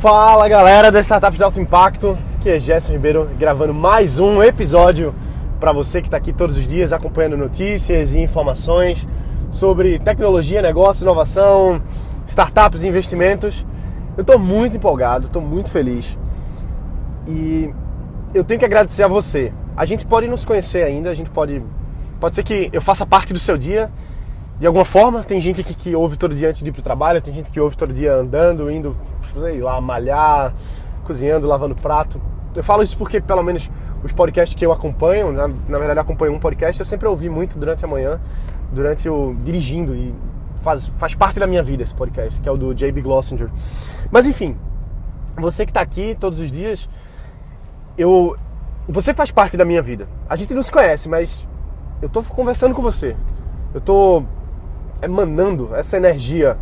Fala galera da Startup de Alto Impacto, que é Gerson Ribeiro gravando mais um episódio para você que está aqui todos os dias acompanhando notícias e informações sobre tecnologia, negócio, inovação, startups e investimentos. Eu estou muito empolgado, estou muito feliz e eu tenho que agradecer a você. A gente pode não se conhecer ainda, a gente pode. Pode ser que eu faça parte do seu dia de alguma forma. Tem gente aqui que ouve todo dia antes de ir para o trabalho, tem gente que ouve todo dia andando, indo, sei lá, malhar, cozinhando, lavando prato. Eu falo isso porque, pelo menos, os podcasts que eu acompanho, na, na verdade, acompanho um podcast, eu sempre ouvi muito durante a manhã, durante o dirigindo e faz, faz parte da minha vida esse podcast, que é o do J.B. Glossinger. Mas enfim, você que está aqui todos os dias, eu, você faz parte da minha vida. A gente não se conhece, mas eu estou conversando com você. Eu estou emanando essa energia,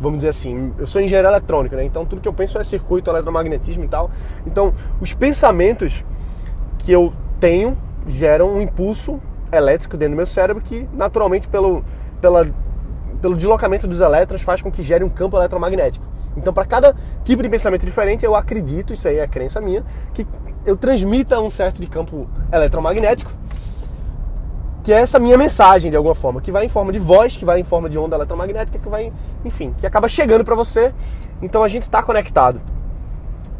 vamos dizer assim. Eu sou engenheiro eletrônico, né? Então tudo que eu penso é circuito, eletromagnetismo e tal. Então, os pensamentos que eu tenho geram um impulso elétrico dentro do meu cérebro que naturalmente pelo pela, pelo deslocamento dos elétrons faz com que gere um campo eletromagnético. Então, para cada tipo de pensamento diferente, eu acredito, isso aí é crença minha, que eu transmita um certo de campo eletromagnético, que é essa minha mensagem de alguma forma, que vai em forma de voz, que vai em forma de onda eletromagnética, que vai, enfim, que acaba chegando para você. Então a gente está conectado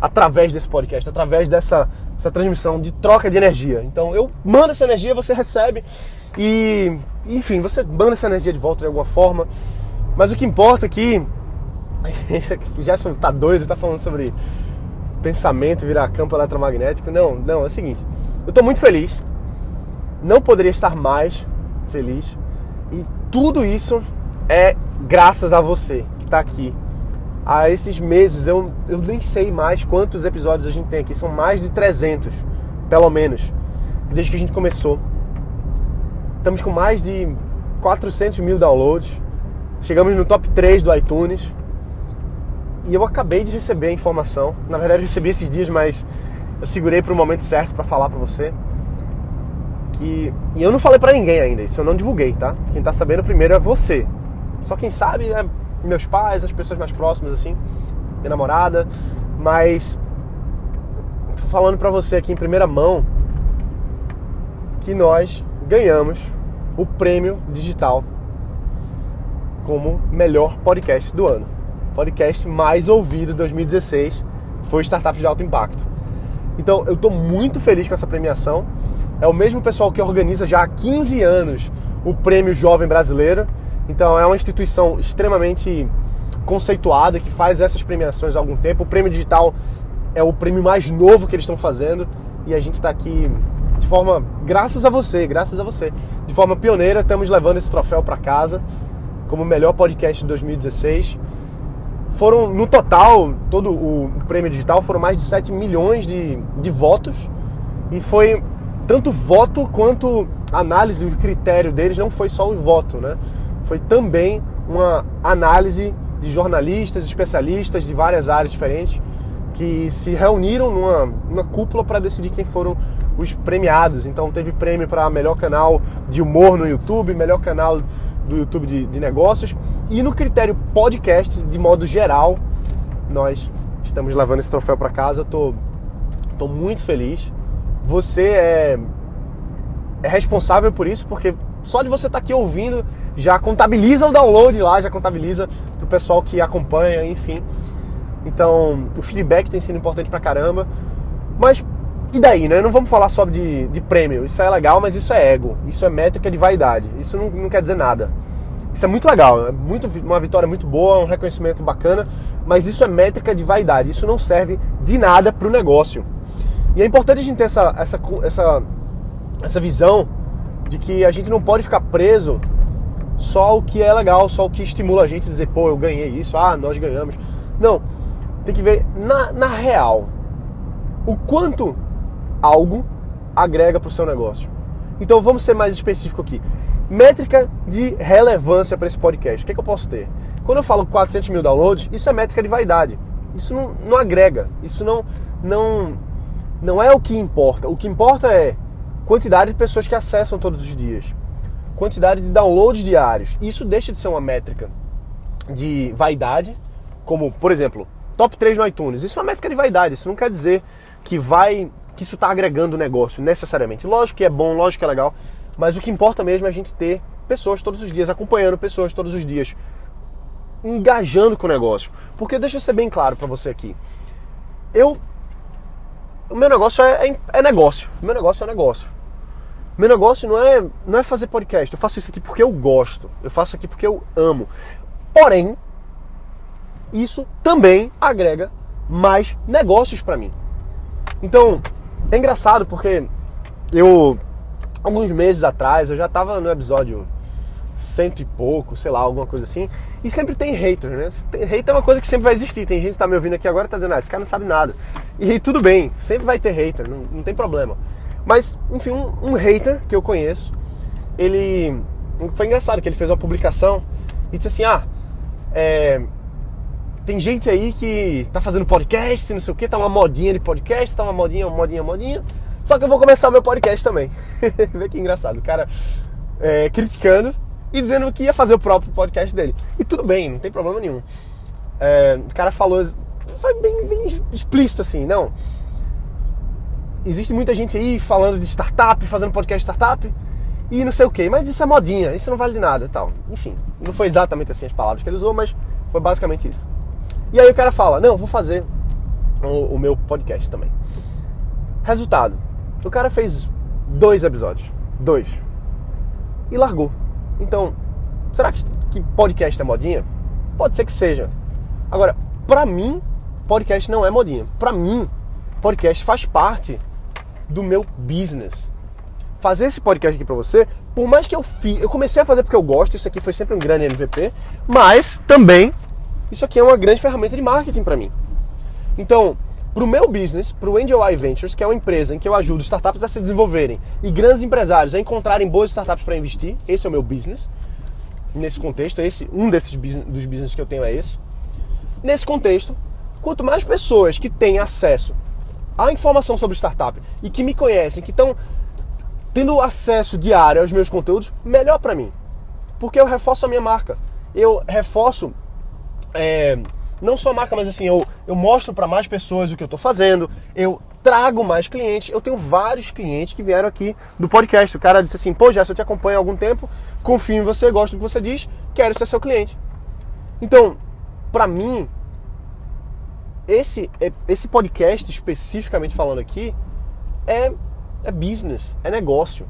através desse podcast, através dessa, dessa transmissão de troca de energia. Então eu mando essa energia, você recebe e, enfim, você manda essa energia de volta de alguma forma. Mas o que importa aqui, já tá doido, tá falando sobre pensamento virar campo eletromagnético. Não, não, é o seguinte. Eu estou muito feliz. Não poderia estar mais feliz. E tudo isso é graças a você que está aqui. Há esses meses, eu, eu nem sei mais quantos episódios a gente tem aqui. São mais de 300, pelo menos, desde que a gente começou. Estamos com mais de 400 mil downloads. Chegamos no top 3 do iTunes. E eu acabei de receber a informação. Na verdade, eu recebi esses dias, mas eu segurei para o momento certo para falar para você. Que e eu não falei para ninguém ainda, isso eu não divulguei, tá? Quem tá sabendo primeiro é você. Só quem sabe é meus pais, as pessoas mais próximas assim, minha namorada, mas tô falando para você aqui em primeira mão que nós ganhamos o prêmio digital como melhor podcast do ano podcast mais ouvido de 2016 foi Startups de Alto Impacto. Então eu estou muito feliz com essa premiação. É o mesmo pessoal que organiza já há 15 anos o Prêmio Jovem Brasileiro. Então é uma instituição extremamente conceituada que faz essas premiações há algum tempo. O Prêmio Digital é o prêmio mais novo que eles estão fazendo e a gente está aqui de forma, graças a você, graças a você, de forma pioneira, estamos levando esse troféu para casa como melhor podcast de 2016 foram, no total, todo o prêmio digital, foram mais de 7 milhões de, de votos. E foi tanto voto quanto análise, o critério deles não foi só o voto, né? Foi também uma análise de jornalistas, especialistas de várias áreas diferentes que se reuniram numa, numa cúpula para decidir quem foram os premiados. Então teve prêmio para melhor canal de humor no YouTube, melhor canal do YouTube de, de negócios. E no critério podcast, de modo geral, nós estamos levando esse troféu para casa. Eu tô, tô muito feliz. Você é, é responsável por isso, porque só de você estar tá aqui ouvindo já contabiliza o download lá, já contabiliza pro pessoal que acompanha, enfim. Então, o feedback tem sido importante pra caramba. Mas e daí, né? Não vamos falar só de, de prêmio. Isso é legal, mas isso é ego. Isso é métrica de vaidade. Isso não, não quer dizer nada. Isso é muito legal, é muito, uma vitória muito boa, um reconhecimento bacana, mas isso é métrica de vaidade. Isso não serve de nada para o negócio. E é importante a gente ter essa, essa, essa, essa visão de que a gente não pode ficar preso só o que é legal, só o que estimula a gente a dizer, pô, eu ganhei isso, ah, nós ganhamos. Não, tem que ver na, na real o quanto algo agrega para o seu negócio. Então vamos ser mais específico aqui. Métrica de relevância para esse podcast. O que, é que eu posso ter? Quando eu falo 400 mil downloads, isso é métrica de vaidade. Isso não, não agrega. Isso não, não, não é o que importa. O que importa é quantidade de pessoas que acessam todos os dias, quantidade de downloads diários. Isso deixa de ser uma métrica de vaidade, como por exemplo top 3 no iTunes. Isso é uma métrica de vaidade, isso não quer dizer que vai que isso está agregando o negócio necessariamente. Lógico que é bom, lógico que é legal, mas o que importa mesmo é a gente ter pessoas todos os dias, acompanhando pessoas todos os dias, engajando com o negócio. Porque deixa eu ser bem claro para você aqui. Eu. O meu negócio é, é, é negócio. O meu negócio é negócio. Meu negócio não é, não é fazer podcast. Eu faço isso aqui porque eu gosto. Eu faço aqui porque eu amo. Porém, isso também agrega mais negócios para mim. Então, é engraçado porque eu, alguns meses atrás, eu já tava no episódio cento e pouco, sei lá, alguma coisa assim. E sempre tem hater, né? Hater é uma coisa que sempre vai existir. Tem gente que tá me ouvindo aqui agora e tá dizendo, ah, esse cara não sabe nada. E tudo bem, sempre vai ter hater, não, não tem problema. Mas, enfim, um, um, hater que eu conheço, ele. Foi engraçado que ele fez uma publicação e disse assim: ah, é, tem gente aí que tá fazendo podcast, não sei o que, tá uma modinha de podcast, tá uma modinha, uma modinha, uma modinha. Só que eu vou começar o meu podcast também. Vê que engraçado. O cara é, criticando e dizendo que ia fazer o próprio podcast dele. E tudo bem, não tem problema nenhum. É, o cara falou, foi bem, bem explícito assim, não. Existe muita gente aí falando de startup, fazendo podcast startup e não sei o que, mas isso é modinha, isso não vale de nada tal. Enfim, não foi exatamente assim as palavras que ele usou, mas foi basicamente isso. E aí o cara fala, não, vou fazer o, o meu podcast também. Resultado, o cara fez dois episódios, dois, e largou. Então, será que, que podcast é modinha? Pode ser que seja. Agora, pra mim, podcast não é modinha. Pra mim, podcast faz parte do meu business. Fazer esse podcast aqui pra você, por mais que eu fiz, eu comecei a fazer porque eu gosto, isso aqui foi sempre um grande MVP, mas também isso aqui é uma grande ferramenta de marketing para mim. Então, para o meu business, para o Angel Eye Ventures, que é uma empresa em que eu ajudo startups a se desenvolverem e grandes empresários a encontrarem boas startups para investir, esse é o meu business. Nesse contexto, esse um desses business, dos business que eu tenho é esse. Nesse contexto, quanto mais pessoas que têm acesso à informação sobre startup e que me conhecem, que estão tendo acesso diário aos meus conteúdos, melhor para mim. Porque eu reforço a minha marca. Eu reforço é, não só marca, mas assim, eu, eu mostro para mais pessoas o que eu estou fazendo, eu trago mais clientes. Eu tenho vários clientes que vieram aqui do podcast. O cara disse assim: pô, já eu te acompanho há algum tempo, confio em você, gosto do que você diz, quero ser seu cliente. Então, para mim, esse, é, esse podcast especificamente falando aqui é, é business, é negócio.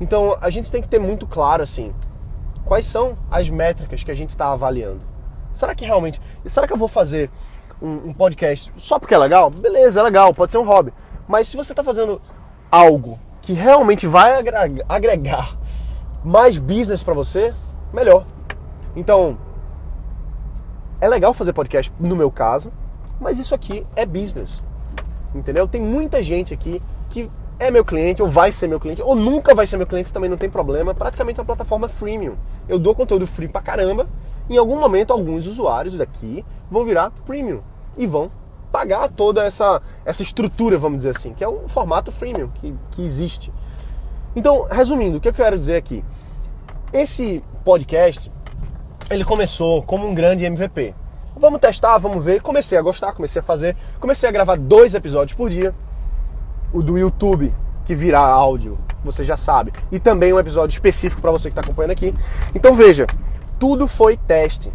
Então a gente tem que ter muito claro assim quais são as métricas que a gente está avaliando. Será que realmente. Será que eu vou fazer um, um, podcast só porque é legal? Beleza, é legal, pode ser um hobby. Mas se você está fazendo algo que realmente vai agregar mais business para você, melhor. Então, é legal fazer podcast no meu caso, mas isso aqui é business. Entendeu? Tem muita gente aqui que é meu cliente, ou vai ser meu cliente, ou nunca vai ser meu cliente, também não tem problema. Praticamente é uma plataforma freemium. Eu dou conteúdo free pra caramba em algum momento alguns usuários daqui vão virar premium e vão pagar toda essa, essa estrutura, vamos dizer assim, que é um formato freemium que, que existe. Então, resumindo, o que eu quero dizer aqui? Esse podcast, ele começou como um grande MVP. Vamos testar, vamos ver. Comecei a gostar, comecei a fazer, comecei a gravar dois episódios por dia. O do YouTube, que virá áudio, você já sabe. E também um episódio específico para você que está acompanhando aqui. Então veja, tudo foi teste.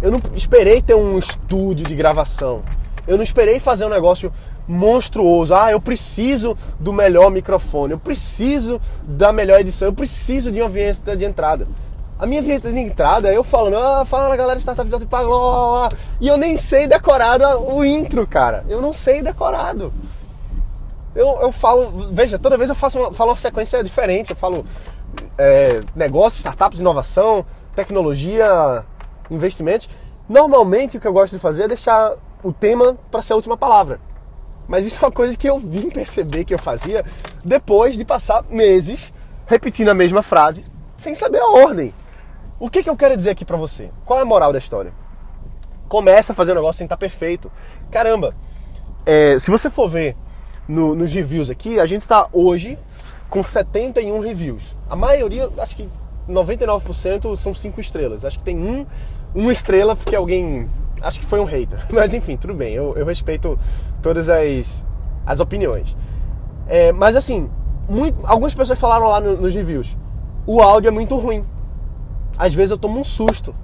Eu não esperei ter um estúdio de gravação. Eu não esperei fazer um negócio monstruoso. Ah, eu preciso do melhor microfone, eu preciso da melhor edição, eu preciso de uma vinheta de entrada. A minha vinheta de entrada eu falando, ah, fala galera, startup de alto e eu nem sei decorado o intro, cara. Eu não sei decorado. Eu, eu falo, veja, toda vez eu faço uma, falo uma sequência diferente. Eu falo é, negócios, startups, inovação, tecnologia, investimentos. Normalmente o que eu gosto de fazer é deixar o tema para ser a última palavra. Mas isso é uma coisa que eu vim perceber que eu fazia depois de passar meses repetindo a mesma frase sem saber a ordem. O que, que eu quero dizer aqui para você? Qual é a moral da história? Começa a fazer um negócio sem estar perfeito. Caramba, é, se você for ver no, nos reviews aqui, a gente está hoje com 71 reviews. A maioria, acho que 99% são cinco estrelas. Acho que tem um, uma estrela porque alguém acho que foi um hater. Mas enfim, tudo bem, eu, eu respeito todas as, as opiniões. É, mas assim, muito, algumas pessoas falaram lá no, nos reviews: o áudio é muito ruim. Às vezes eu tomo um susto.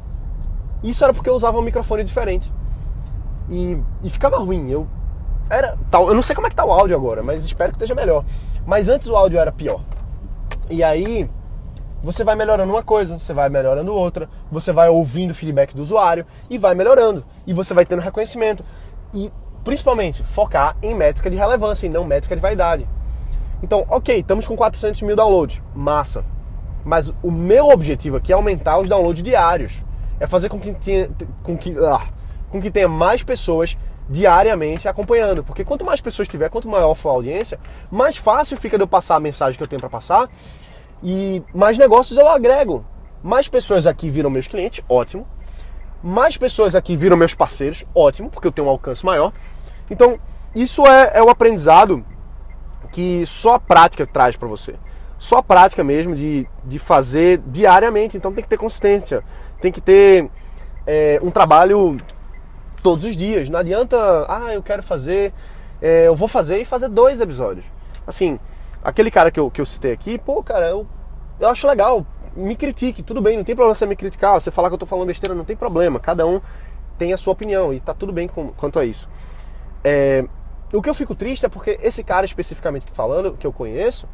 Isso era porque eu usava um microfone diferente. E, e ficava ruim. Eu era tal, eu não sei como é que tá o áudio agora, mas espero que esteja melhor. Mas antes o áudio era pior. E aí você vai melhorando uma coisa, você vai melhorando outra, você vai ouvindo o feedback do usuário e vai melhorando. E você vai tendo reconhecimento. E principalmente focar em métrica de relevância e não métrica de vaidade. Então, ok, estamos com 400 mil downloads, massa. Mas o meu objetivo aqui é aumentar os downloads diários. É fazer com que tenha, com que, ah, com que tenha mais pessoas diariamente acompanhando. Porque quanto mais pessoas tiver, quanto maior for a audiência, mais fácil fica de eu passar a mensagem que eu tenho para passar e mais negócios eu agrego. Mais pessoas aqui viram meus clientes, ótimo. Mais pessoas aqui viram meus parceiros, ótimo, porque eu tenho um alcance maior. Então, isso é, é o aprendizado que só a prática traz para você. Só a prática mesmo de, de fazer diariamente. Então tem que ter consistência, tem que ter é, um trabalho todos os dias. Não adianta, ah, eu quero fazer, é, eu vou fazer e fazer dois episódios. Assim, aquele cara que eu, que eu citei aqui, pô, cara, eu, eu acho legal, me critique, tudo bem, não tem problema você me criticar, você falar que eu tô falando besteira, não tem problema, cada um tem a sua opinião e tá tudo bem com, quanto a isso. É, o que eu fico triste é porque esse cara especificamente que falando, que eu conheço,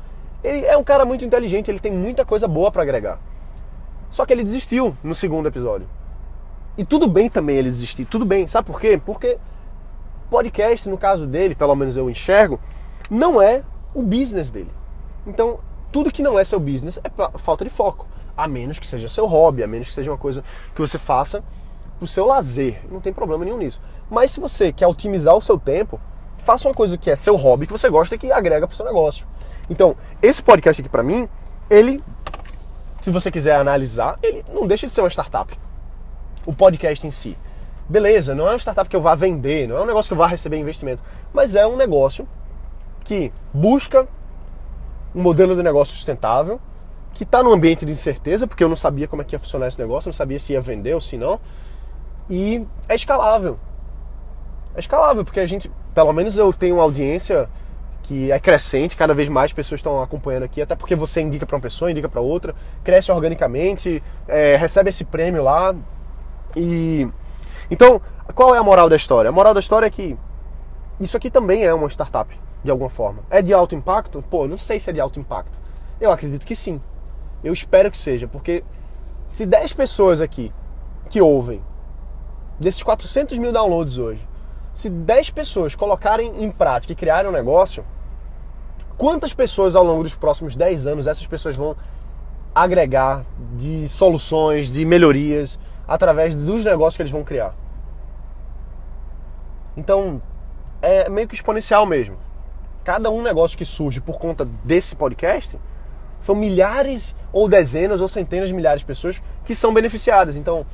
ele é um cara muito inteligente, ele tem muita coisa boa para agregar. Só que ele desistiu no segundo episódio. E tudo bem também ele desistir, tudo bem. Sabe por quê? Porque podcast, no caso dele, pelo menos eu enxergo, não é o business dele. Então, tudo que não é seu business é falta de foco. A menos que seja seu hobby, a menos que seja uma coisa que você faça pro seu lazer. Não tem problema nenhum nisso. Mas se você quer otimizar o seu tempo, faça uma coisa que é seu hobby, que você gosta e que agrega pro seu negócio. Então, esse podcast aqui para mim, ele, se você quiser analisar, ele não deixa de ser uma startup o podcast em si. Beleza, não é uma startup que eu vá vender, não é um negócio que eu vá receber investimento, mas é um negócio que busca um modelo de negócio sustentável, que está num ambiente de incerteza, porque eu não sabia como é que ia funcionar esse negócio, não sabia se ia vender ou se não, e é escalável. É escalável, porque a gente, pelo menos eu tenho uma audiência que é crescente, cada vez mais pessoas estão acompanhando aqui, até porque você indica para uma pessoa, indica para outra, cresce organicamente, é, recebe esse prêmio lá, e então, qual é a moral da história? A moral da história é que isso aqui também é uma startup, de alguma forma. É de alto impacto? Pô, não sei se é de alto impacto. Eu acredito que sim. Eu espero que seja, porque se 10 pessoas aqui que ouvem, desses 400 mil downloads hoje, se 10 pessoas colocarem em prática e criarem um negócio, quantas pessoas ao longo dos próximos 10 anos essas pessoas vão agregar de soluções, de melhorias, através dos negócios que eles vão criar. Então, é meio que exponencial mesmo. Cada um negócio que surge por conta desse podcast são milhares ou dezenas ou centenas de milhares de pessoas que são beneficiadas. Então,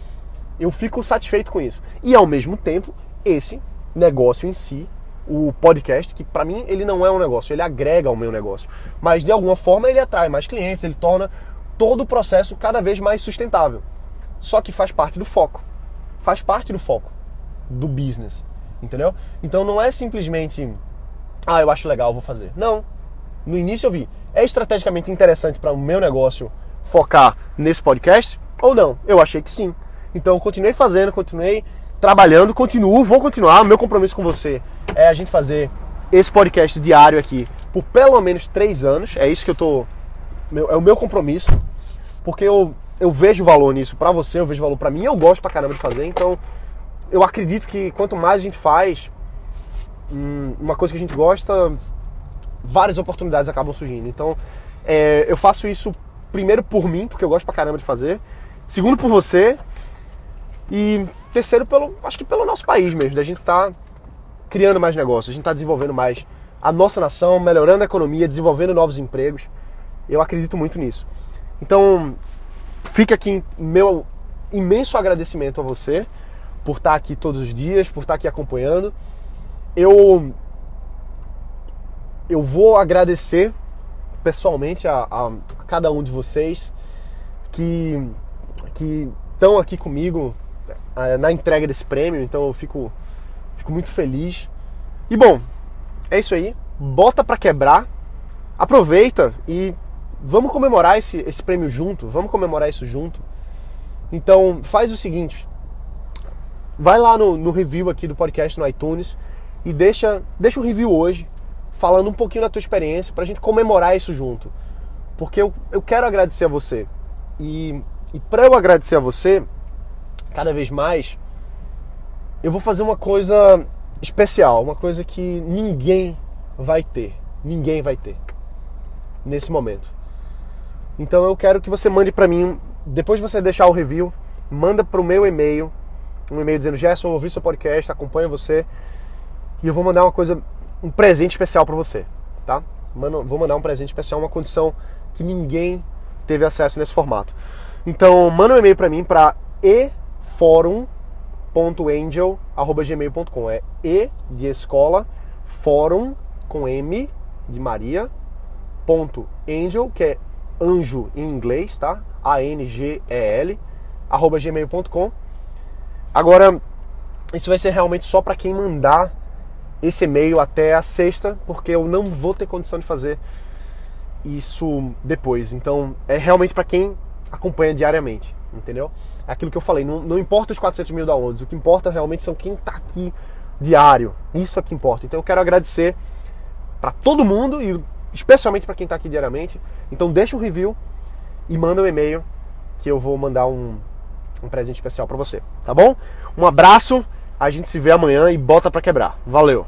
eu fico satisfeito com isso. E ao mesmo tempo, esse negócio em si, o podcast, que para mim ele não é um negócio, ele agrega ao meu negócio, mas de alguma forma ele atrai mais clientes, ele torna todo o processo cada vez mais sustentável. Só que faz parte do foco. Faz parte do foco do business, entendeu? Então não é simplesmente, ah, eu acho legal, vou fazer. Não. No início eu vi, é estrategicamente interessante para o meu negócio focar nesse podcast ou não? Eu achei que sim. Então continuei fazendo, continuei trabalhando, continuo, vou continuar. Meu compromisso com você é a gente fazer esse podcast diário aqui por pelo menos três anos. É isso que eu tô. É o meu compromisso. Porque eu eu vejo valor nisso para você, eu vejo valor para mim, eu gosto pra caramba de fazer, então eu acredito que quanto mais a gente faz uma coisa que a gente gosta, várias oportunidades acabam surgindo. Então é, eu faço isso primeiro por mim, porque eu gosto pra caramba de fazer, segundo por você e terceiro pelo, acho que pelo nosso país mesmo, da gente estar tá criando mais negócios, a gente está desenvolvendo mais a nossa nação, melhorando a economia, desenvolvendo novos empregos. Eu acredito muito nisso. Então, Fica aqui meu imenso agradecimento a você por estar aqui todos os dias, por estar aqui acompanhando. Eu eu vou agradecer pessoalmente a, a, a cada um de vocês que que estão aqui comigo uh, na entrega desse prêmio, então eu fico, fico muito feliz. E bom, é isso aí. Bota para quebrar, aproveita e vamos comemorar esse, esse prêmio junto, vamos comemorar isso junto. Então faz o seguinte, vai lá no, no review aqui do podcast no iTunes e deixa, deixa um review hoje, falando um pouquinho da tua experiência, pra gente comemorar isso junto. Porque eu, eu quero agradecer a você. E, e para eu agradecer a você, cada vez mais, eu vou fazer uma coisa especial, uma coisa que ninguém vai ter. Ninguém vai ter nesse momento. Então eu quero que você mande para mim, depois de você deixar o review, manda para o meu e-mail, um e-mail dizendo Gerson, ouvi seu podcast, acompanha você e eu vou mandar uma coisa, um presente especial para você, tá? Mano, vou mandar um presente especial, uma condição que ninguém teve acesso nesse formato. Então, manda um e-mail para mim para eforum.angel@gmail.com. É e de escola, fórum com m de Maria, ponto angel, que é anjo em inglês, tá? A N G E L arroba gmail.com. Agora, isso vai ser realmente só para quem mandar esse e-mail até a sexta, porque eu não vou ter condição de fazer isso depois. Então, é realmente para quem acompanha diariamente, entendeu? Aquilo que eu falei, não, não importa os 400 mil downloads, o que importa realmente são quem está aqui diário. Isso é que importa. Então, eu quero agradecer para todo mundo e especialmente para quem está aqui diariamente. Então, deixa um review e manda um e-mail que eu vou mandar um, um presente especial para você, tá bom? Um abraço, a gente se vê amanhã e bota para quebrar. Valeu!